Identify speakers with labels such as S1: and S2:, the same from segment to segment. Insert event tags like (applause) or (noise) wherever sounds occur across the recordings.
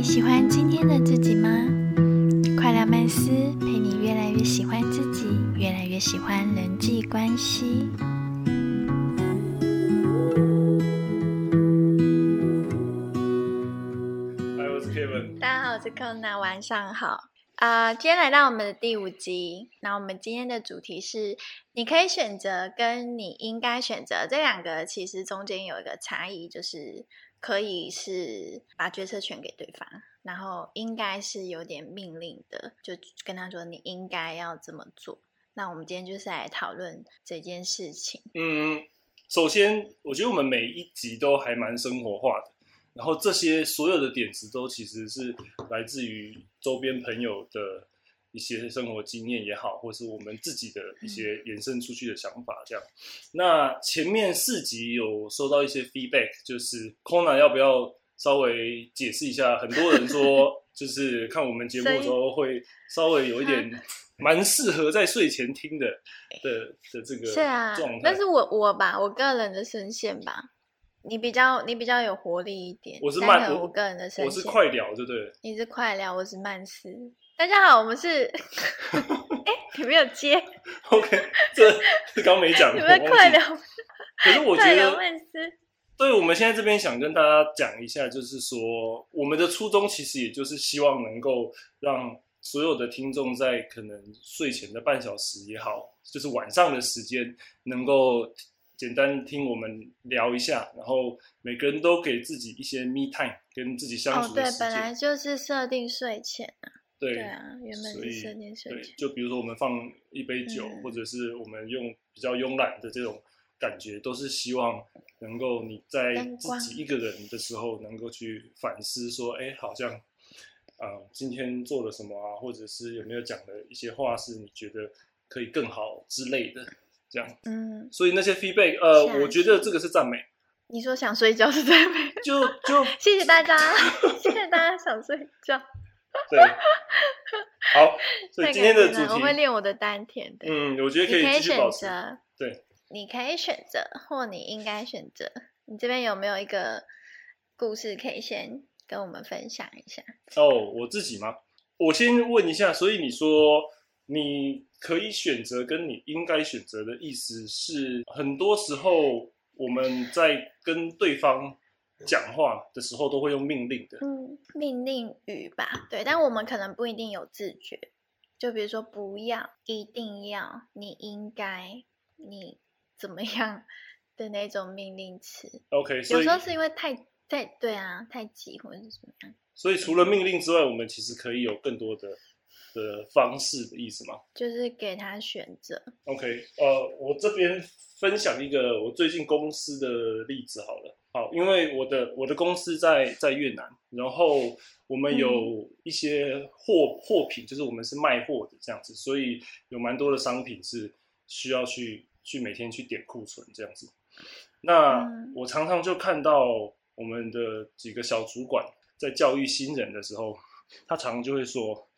S1: 你喜欢今天的自己吗？快乐曼斯陪你越来越喜欢自己，越来越喜欢人际关系。
S2: 嗨，我是 Kevin。
S1: 大家好，我是 Kona，晚上好。啊、今天来到我们的第五集，那我们今天的主题是：你可以选择跟你应该选择这两个，其实中间有一个差异，就是可以是把决策权给对方，然后应该是有点命令的，就跟他说你应该要这么做。那我们今天就是来讨论这件事情。
S2: 嗯，首先，我觉得我们每一集都还蛮生活化的，然后这些所有的点子都其实是来自于周边朋友的一些生活经验也好，或是我们自己的一些延伸出去的想法。这样，那前面四集有收到一些 feedback，就是 Kona 要不要稍微解释一下？很多人说，(laughs) 就是看我们节目的时候会稍微有一点 (laughs) 蛮适合在睡前听的的的这个
S1: 是啊，。但是我我吧，我个人的声线吧，你比较你比较有活力一点。
S2: 我是慢我
S1: 个人的声线，
S2: 我是快聊，对不对？
S1: 你是快聊，我是慢思。大家好，我们是，(laughs) 哎、你没有接
S2: ，OK，这这刚没讲，(laughs)
S1: 你们快聊，
S2: 可是我觉得。对我们现在这边想跟大家讲一下，就是说我们的初衷其实也就是希望能够让所有的听众在可能睡前的半小时也好，就是晚上的时间，能够简单听我们聊一下，然后每个人都给自己一些 me time，跟自己相处的时，间。
S1: 本来就是设定睡前啊，
S2: 对
S1: 对啊，原本
S2: 所以对，。就比如说我们放一杯酒，
S1: 嗯
S2: 或者是我们用比较慵懒的这种感觉，都是希望能够你在自己一个人的时候，能够去反思说，哎，好像啊、呃今天做了什么啊，或者是有没有讲的一些话是你觉得可以更好之类的，这样。
S1: 嗯，
S2: 所以那些 feedback，呃，我觉得这个是赞美，
S1: 你说想睡觉是赞美？
S2: 就就
S1: 谢谢大家，谢谢大家想睡觉。
S2: 对。好，所以今天的主
S1: 题我会，练我的丹田的。
S2: 嗯，我觉得可
S1: 以选
S2: 继续保持。
S1: 择，
S2: 对，
S1: 你可以选择，或你应该选择。你这边有没有一个故事可以先跟我们分享一下？
S2: 哦，我自己吗？我先问一下，所以你说你可以选择跟你应该选择的意思是，很多时候我们在跟对方讲话的时候都会用命令的。
S1: 嗯，命令语吧，对，但我们可能不一定有自觉。就比如说，不要，一定要，你应该，你怎么样的那种命令词
S2: ，OK，
S1: 有时候是因为太太对啊，太急或者是怎么样，
S2: 所以除了命令之外，我们其实可以有更多的的方式的意思吗
S1: 就是给他选择。
S2: ？OK，呃，我这边分享一个我最近公司的例子好了。好，因为我的我的公司在在越南，然后我们有一些货货品，就是我们是卖货的这样子，所以有蛮多的商品是需要去去每天去点库存这样子。那
S1: 嗯
S2: 我常常就看到我们的几个小主管在教育新人的时候，他常常就会说：“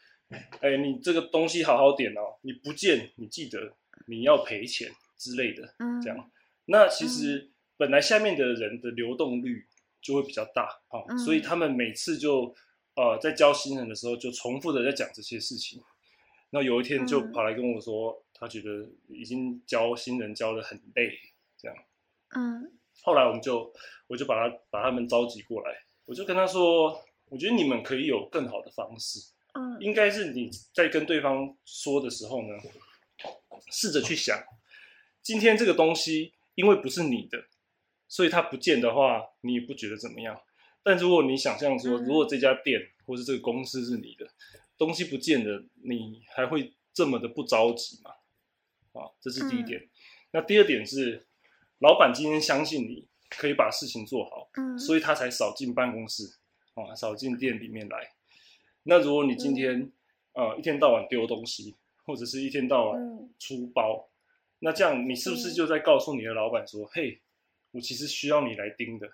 S2: 哎，你这个东西好好点哦，你不见你记得你要赔钱之类的。”
S1: 嗯，
S2: 这样，那其实本来下面的人的流动率就会比较大啊、
S1: 嗯
S2: 所以他们每次就呃在教新人的时候就重复的在讲这些事情。那有一天就
S1: 嗯
S2: 跑来跟我说，他觉得已经教新人教的很累，这样。
S1: 嗯
S2: 后来我们就我就把他把他们召集过来，我就跟他说，我觉得你们可以有更好的方式，
S1: 嗯
S2: 应该是你在跟对方说的时候呢，试着去想，今天这个东西因为不是你的，所以它不见的话，你也不觉得怎么样。但如果你想象说，
S1: 嗯
S2: 如果这家店或是这个公司是你的，东西不见了，你还会这么的不着急吗？啊，这是第一点。那第二点是，老板今天相信你可以把事情做好，
S1: 嗯，
S2: 所以他才少进办公室，啊，少进店里面来。那如果你今天、呃一天到晚丢东西，或者是一天到晚
S1: 嗯。
S2: 出包，那这样你是不是就在告诉你的老板说，嘿，我其实需要你来盯的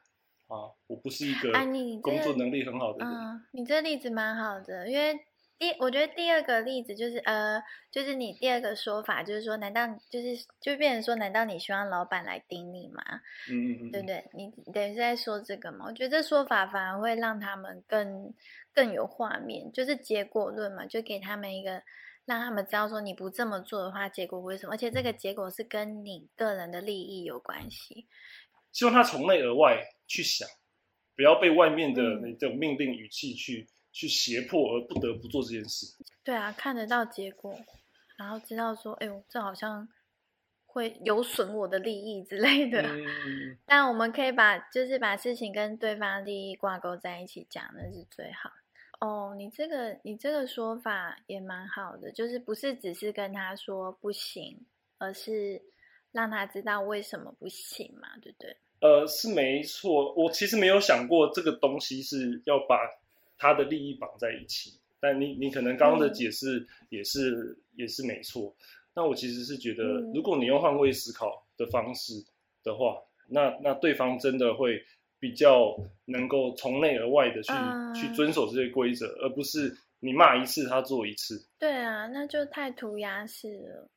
S2: 啊，我不是一个工作能力很好的人。
S1: 嗯，你这例子蛮好的，因为第，我觉得第二个例子就是呃，就是你第二个说法，就是说，难道就是就变成说，难道你希望老板来盯你吗？
S2: 嗯嗯嗯，
S1: 对不对？你等于是在说这个嘛？我觉得这说法反而会让他们更更有画面，就是结果论嘛，就给他们一个让他们知道说，你不这么做的话，结果会什么？而且这个结果是跟你个人的利益有关系。
S2: 希望他从内而外去想，不要被外面的那种命令语气去。去胁迫而不得不做这件事。
S1: 对啊，看得到结果，然后知道说，哎呦，这好像会有损我的利益之类的。嗯。(laughs) 但我们可以把，就是把事情跟对方利益挂钩在一起讲，那是最好。哦，你这个你这个说法也蛮好的，就是不是只是跟他说不行，而是让他知道为什么不行嘛，对不对？
S2: 呃，是没错。我其实没有想过这个东西是要把。他的利益绑在一起，但你你可能刚刚的解释也是也是没错。那我其实是觉得，如果你用换位思考的方式的话，那那对方真的会比较能够从内而外的去去遵守这些规则，而不是你骂一次他做一次。
S1: 对啊，那就太涂鸦式了。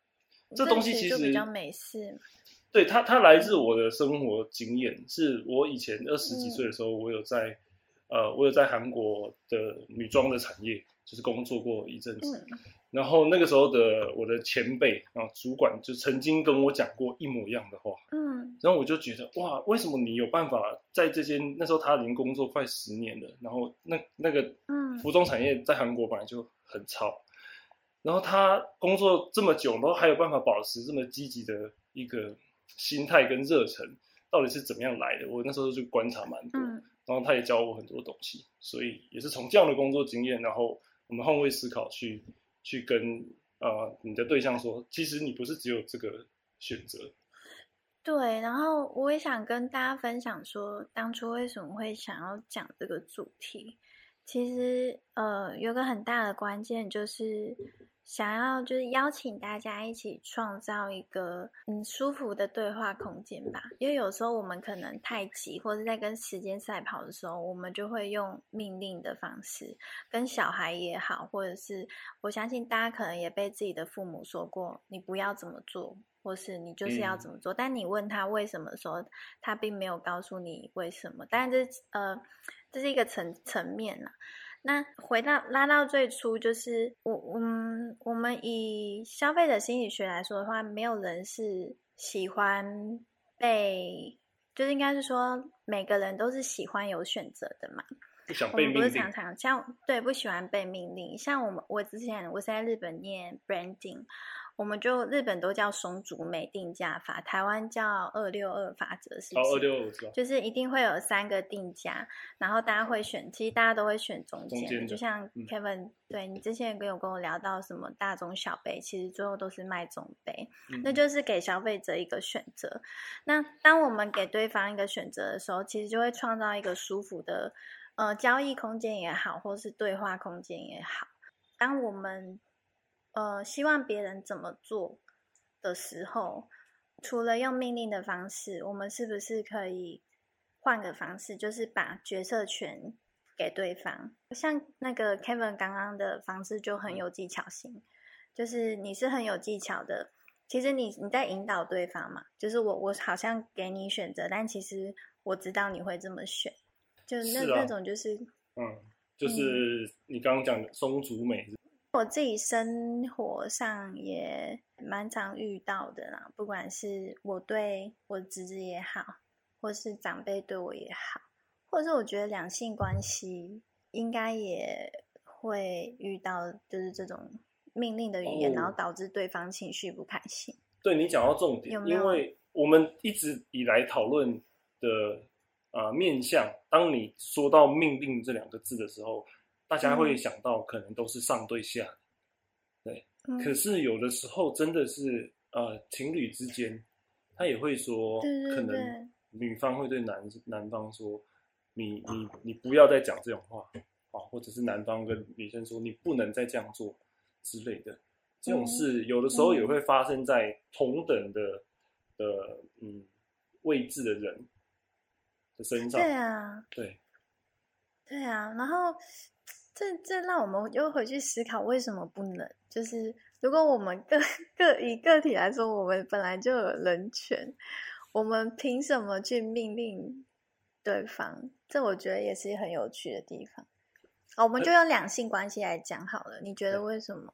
S2: 这东西其实
S1: 比较美式。
S2: 对他，他来自我的生活经验，是我以前二十几岁的时候，我有在。呃，我有在韩国的女装的产业，就是工作过一阵子，然后那个时候的我的前辈啊，主管就曾经跟我讲过一模一样的话，嗯，然后我就觉得哇，为什么你有办法在这间那时候他已经工作快十年了，然后那那个嗯，服装产业在韩国本来就很糙，然后他工作这么久，然后还有办法保持这么积极的一个心态跟热忱，到底是怎么样来的？我那时候就观察蛮多。然后他也教我很多东西，所以也是从这样的工作经验，然后我们换位思考去去跟呃你的对象说，其实你不是只有这个选择。
S1: 对，然后我也想跟大家分享说，当初为什么会想要讲这个主题，其实呃有个很大的关键就是。想要就是邀请大家一起创造一个嗯舒服的对话空间吧，因为有时候我们可能太急，或者在跟时间赛跑的时候，我们就会用命令的方式跟小孩也好，或者是我相信大家可能也被自己的父母说过，你不要怎么做，或是你就是要怎么做，但你问他为什么时候，他并没有告诉你为什么，但这呃这是一个层层面呢。那回到拉到最初，就是我，嗯，我们以消费者心理学来说的话，没有人是喜欢被，就是应该是说每个人都是喜欢有选择的嘛。
S2: 不想被命令。
S1: 不是常常像对不喜欢被命令，像我们我之前我是在日本念 branding。我们就日本都叫松竹美定价法，台湾叫二六二法则，是不是？
S2: 二六二
S1: 就是一定会有三个定价，然后大家会选，其实大家都会选中间。就像 Kevin，对你之前跟有跟我聊到什么大中小杯，其实最后都是卖中杯，那就是给消费者一个选择。那当我们给对方一个选择的时候，其实就会创造一个舒服的呃交易空间也好，或是对话空间也好。当我们呃，希望别人怎么做的时候，除了用命令的方式，我们是不是可以换个方式，就是把决策权给对方？像那个 Kevin 刚刚的方式就很有技巧性，就是你是很有技巧的。其实你你在引导对方嘛，就是我我好像给你选择，但其实我知道你会这么选，就那那种就是
S2: 嗯，就是你刚刚讲的松竹美。
S1: 我自己生活上也蛮常遇到的啦，不管是我对我侄子也好，或是长辈对我也好，或者是我觉得两性关系应该也会遇到，就是这种命令的语言，然后导致对方情绪不开心。
S2: 对你讲到重点，因为我们一直以来讨论的啊面向，当你说到命令这两个字的时候。大家会想到可能都是上对下，对。可是有的时候真的是呃情侣之间，他也会说，可能女方会对男男方说，你你你不要再讲这种话啊，或者是男方跟女生说你不能再这样做之类的，这种事有的时候也会发生在同等的的嗯位置的人的身上。
S1: 对啊，
S2: 对，
S1: 对啊，然后。这这让我们又回去思考，为什么不能？就是如果我们个个以个体来说，我们本来就有人权，我们凭什么去命令对方？这我觉得也是很有趣的地方。我们就用两性关系来讲好了。你觉得为什么？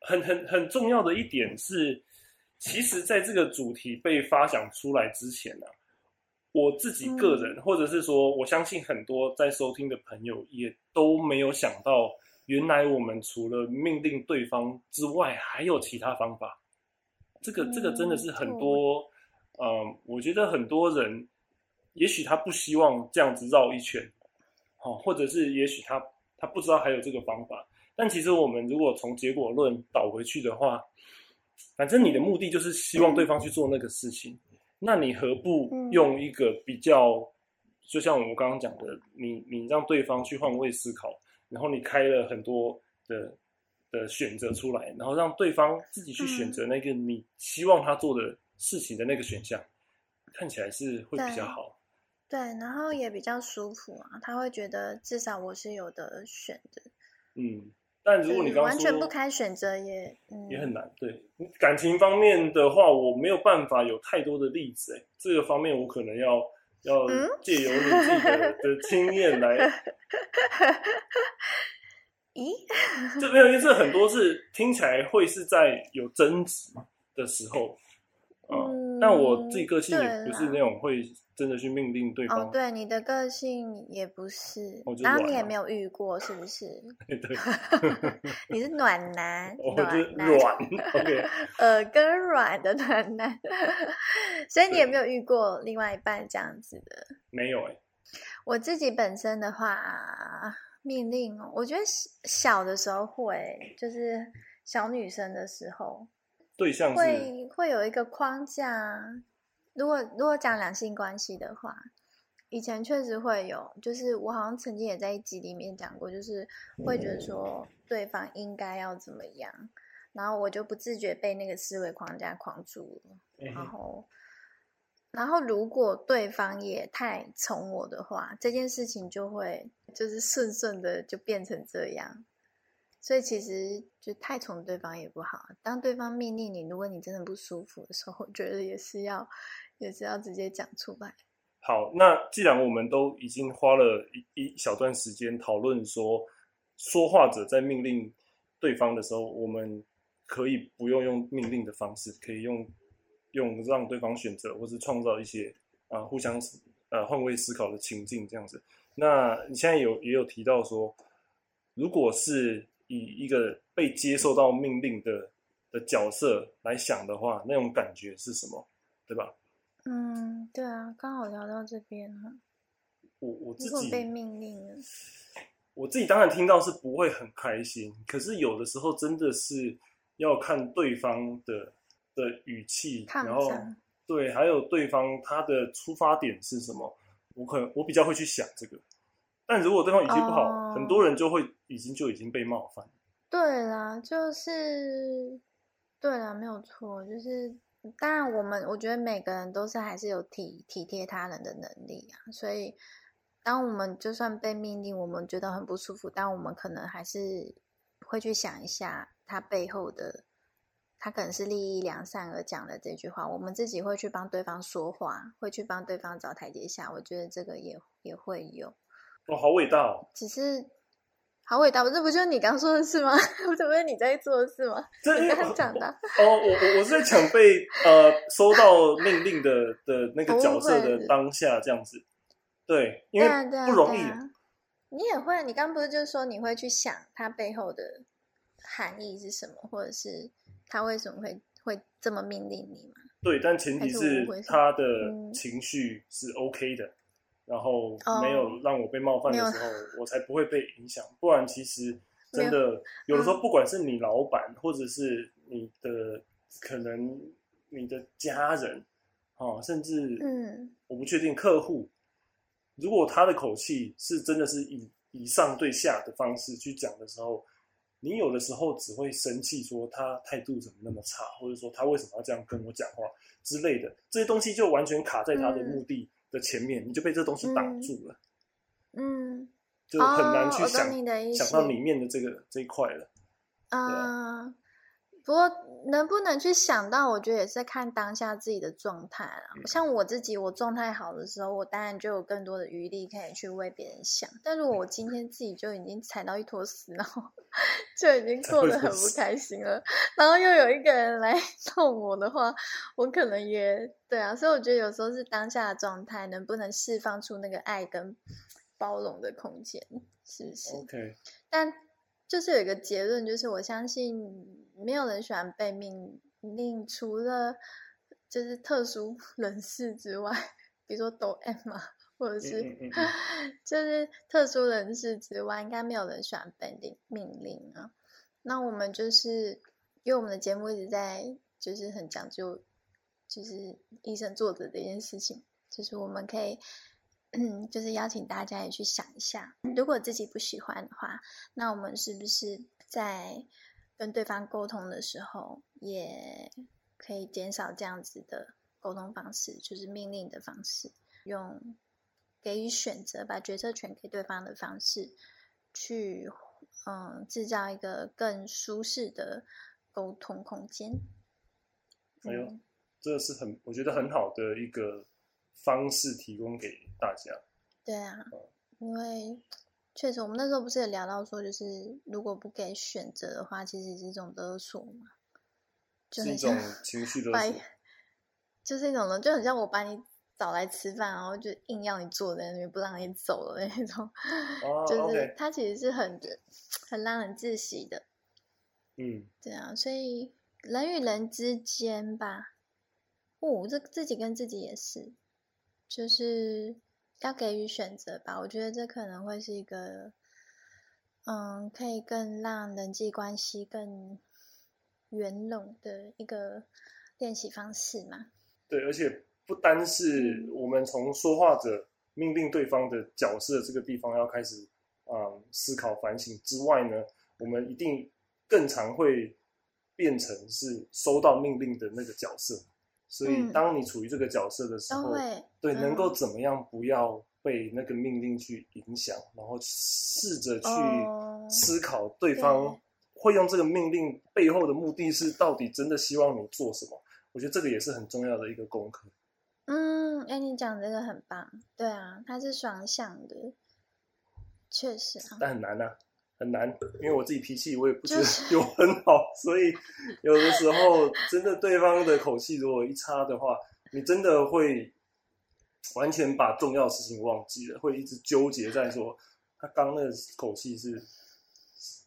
S2: 很很很重要的一点是，其实在这个主题被发想出来之前呢。我自己个人，或者是说，我相信很多在收听的朋友也都没有想到，原来我们除了命令对方之外，还有其他方法。这个这个真的是很多，嗯，我觉得很多人，也许他不希望这样子绕一圈，好，或者是也许他他不知道还有这个方法。但其实我们如果从结果论倒回去的话，反正你的目的就是希望对方去做那个事情。那你何不用一个比较，就像我刚刚讲的，你你让对方去换位思考，然后你开了很多的的选择出来，然后让对方自己去选择那个你希望他做的事情的那个选项，看起来是会比较好。
S1: 对，然后也比较舒服啊，他会觉得至少我是有的选的。
S2: 嗯。但如果你刚
S1: 完全不开选择也
S2: 也很难。对感情方面的话，我没有办法有太多的例子。哎，这个方面我可能要要借由你自己的 (laughs) 的经验来。(laughs)
S1: 咦？(laughs)
S2: 这没有，因为这很多是听起来会是在有争执的时候。嗯，但我自己个性也不是那种会真的去命令对方。
S1: 哦，对，你的个性也不是，然后你也没有遇过，是不是？(laughs)
S2: 对，(laughs)
S1: 你是暖男，
S2: 暖男，软，OK，(laughs)
S1: 耳根软的暖男，所以你有没有遇过另外一半这样子的？
S2: 没有哎，
S1: 我自己本身的话，命令，我觉得小的时候会，就是小女生的时候。
S2: 对象
S1: 会会有一个框架。如果如果讲两性关系的话，以前确实会有，就是我好像曾经也在一集里面讲过，就是会觉得说对方应该要怎么样，然后我就不自觉被那个思维框架框住了。然后，然后如果对方也太宠我的话，这件事情就会就是顺顺的就变成这样。所以其实就太宠对方也不好。当对方命令你，如果你真的不舒服的时候，我觉得也是要，也是要直接讲出来。
S2: 好，那既然我们都已经花了一一小段时间讨论说，说话者在命令对方的时候，我们可以不用用命令的方式，可以用用让对方选择，或是创造一些啊互相呃换位思考的情境这样子。那你现在有也有提到说，如果是以一个被接受到命令的的角色来想的话，那种感觉是什么？对吧？
S1: 嗯，对啊，刚好聊到这边哈。
S2: 我我自己
S1: 被命令了，
S2: 我自己当然听到是不会很开心，可是有的时候真的是要看对方的的语气，然后对，还有对方他的出发点是什么，我可能我比较会去想这个。但如果对方语气不好，很多人就会已经就已经被冒犯。
S1: 对啦，就是对啦，没有错。就是当然，我们我觉得每个人都是还是有体体贴他人的能力啊。所以，当我们就算被命令，我们觉得很不舒服，但我们可能还是会去想一下他背后的，他可能是利益良善而讲的这句话。我们自己会去帮对方说话，会去帮对方找台阶下。我觉得这个也也会有。
S2: 哦，好伟大哦！
S1: 只是好伟大，这不就是你刚说的事吗？这不是你在做的事吗？你刚讲的。
S2: 哦，我我我是在抢被呃收到命令的的那个角色的当下这样子。对，因为不容易。
S1: 你也会，你刚不是就是说你会去想他背后的含义是什么，或者是他为什么会会这么命令你吗？
S2: 对，但前提是他的情绪是 OK 的。然后没有让我被冒犯的时候，我才不会被影响。不然，其实真的有的时候，不管是你老板，或者是你的可能你的家人，哦，甚至嗯，我不确定客户，如果他的口气是真的是以以上对下的方式去讲的时候，你有的时候只会生气，说他态度怎么那么差，或者说他为什么要这样跟我讲话之类的，这些东西就完全卡在他的目的。的前面，你就被这东西挡住了。
S1: 嗯，
S2: 就很难去想、想到里面的这个这一块了。啊
S1: 嗯，不过能不能去想到，我觉得也是看当下自己的状态啦。
S2: 嗯
S1: 像我自己，我状态好的时候，我当然就有更多的余力可以去为别人想。但如果我今天自己就已经踩到一坨屎，然后 (laughs) 就已经过得很不开心了，然后又有一个人来 (laughs) 弄我的话，我可能也对啊。所以我觉得有时候是当下的状态，能不能释放出那个爱跟包容的空间，是不是
S2: ？OK，
S1: 但就是有一个结论，就是我相信没有人喜欢被命令，除了就是特殊 (laughs) 人士之外，比如说抖 M 嘛，或者是、
S2: 嗯嗯嗯 (laughs)
S1: 就是特殊人士之外，应该没有人喜欢被令命令啊。那我们就是因为我们的节目一直在就是很讲究，就是医生做的这件事情，就是我们可以。嗯，就是邀请大家也去想一下，如果自己不喜欢的话，那我们是不是在跟对方沟通的时候，也可以减少这样子的沟通方式，就是命令的方式，用给予选择，把决策权给对方的方式，去嗯制造一个更舒适的沟通空间。
S2: 哎呦
S1: 嗯
S2: 这是很我觉得很好的一个方式提供给大家。
S1: 对啊，因为确实我们那时候不是也聊到说，就是如果不给选择的话，其实是一种勒索嘛，就是很
S2: 一种 (laughs) 情绪勒
S1: 把
S2: 索，
S1: 就是一种呢，就很像我把你找来吃饭，然后就硬要你坐在那边不让你走的那种，
S2: 哦
S1: 就是它其实是很 (tsk) 很让人窒息的。
S2: 嗯，
S1: 对啊，所以人与人之间吧，哦，这自己跟自己也是，就是要给予选择吧。我觉得这可能会是一个，嗯，可以更让人际关系更圆融的一个练习方式嘛。
S2: 对，而且不单是我们从说话者命令对方的角色这个地方要开始啊、嗯思考反省之外呢，我们一定更常会变成是收到命令的那个角色。所以，
S1: 嗯
S2: 当你处于这个角色的时候，对，
S1: 嗯
S2: 能够怎么样不要被那个命令去影响，然后试着去
S1: 哦
S2: 思考对方
S1: 对
S2: 会用这个命令背后的目的是到底真的希望你做什么。我觉得这个也是很重要的一个功课。
S1: 嗯，哎，你讲这个很棒，对啊，它是双向的，确实啊。
S2: 但很难啊，很难，因为我自己脾气我也不
S1: 是
S2: 有很好，(laughs) 所以有的时候真的对方的口气如果一差的话，你真的会完全把重要的事情忘记了，会一直纠结在说他刚那个口气是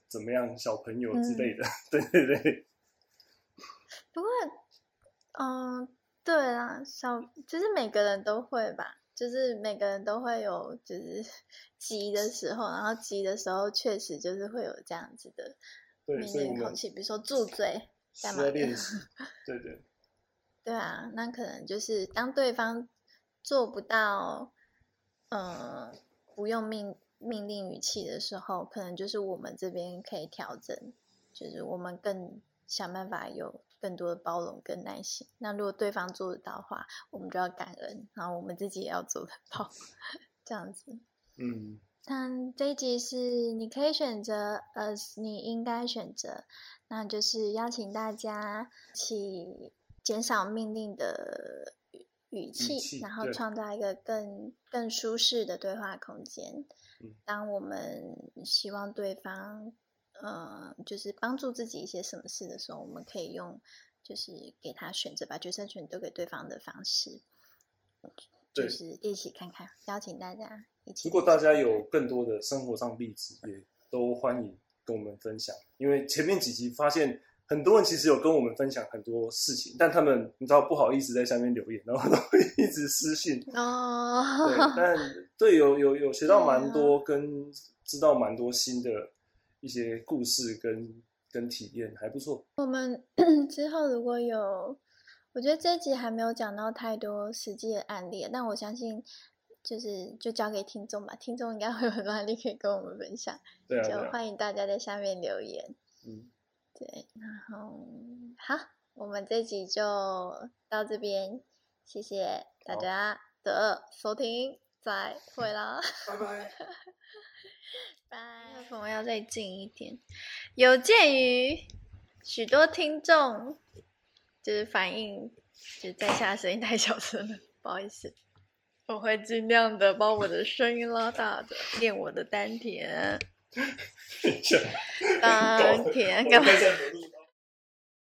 S2: 怎么样，小朋友之类的，(laughs) 对对对，
S1: 不过，嗯，对啦，小就是每个人都会吧，就是每个人都会有就是 (laughs) 急的时候，然后急的时候确实就是会有这样子的
S2: 对，
S1: 命
S2: 所以
S1: 口气，比如说住嘴，
S2: 需
S1: 干嘛 (laughs)
S2: 对对。
S1: 对啊，那可能就是当对方做不到，呃，不用命命令语气的时候，可能就是我们这边可以调整，就是我们更想办法有更多的包容跟耐心。那如果对方做得到的话，我们就要感恩，然后我们自己也要做得到，(laughs) 这样子。
S2: 嗯，
S1: 那这一集是你可以选择，呃，你应该选择，那就是邀请大家一起减少命令的语语气，然后创造一个更更舒适的对话空间。
S2: 嗯
S1: 当我们希望对方，呃，就是帮助自己一些什么事的时候，我们可以用就是给他选择，把决策权丢给对方的方式，
S2: 对
S1: 就是一起看看，邀请大家一起。
S2: 如果大家有更多的生活上例子，也都欢迎跟我们分享。因为前面几集发现很多人其实有跟我们分享很多事情，但他们你知道不好意思在下面留言，然后都会一直私信。
S1: 哦，
S2: 对，但对有有有学到蛮多，跟知道蛮多新的一些故事跟跟体验，还不错。
S1: 我们之后如果有，我觉得这一集还没有讲到太多实际的案例，但我相信就是就交给听众吧，听众应该会有很多案例可以跟我们分享，
S2: 对啊，
S1: 就欢迎大家在下面留言。
S2: 嗯，
S1: 对，然后好，我们这集就到这边，谢谢大家的收听，再会啦。(laughs)
S2: 拜拜。
S1: 拜朋友要再近一点。有鉴于许多听众就是反映，就是在下声音太小声了，不好意思，我会尽量的把我的声音拉大的，练我的丹田。
S2: 等一下，
S1: 丹田干嘛？